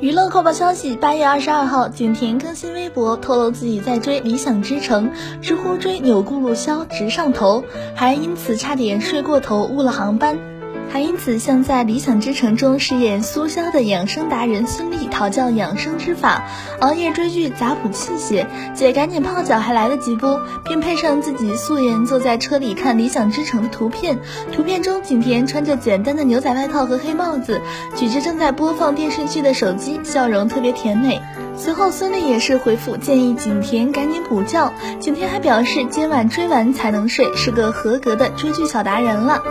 娱乐快报消息：八月二十二号，景甜更新微博，透露自己在追《理想之城》，知乎追钮钴禄箫直上头，还因此差点睡过头误了航班。还因此向在《理想之城》中饰演苏潇的养生达人孙俪讨教养生之法，熬夜追剧杂补气血，姐赶紧泡脚还来得及不？并配上自己素颜坐在车里看《理想之城》的图片。图片中，景甜穿着简单的牛仔外套和黑帽子，举着正在播放电视剧的手机，笑容特别甜美。随后，孙俪也是回复建议景甜赶紧补觉。景甜还表示今晚追完才能睡，是个合格的追剧小达人了。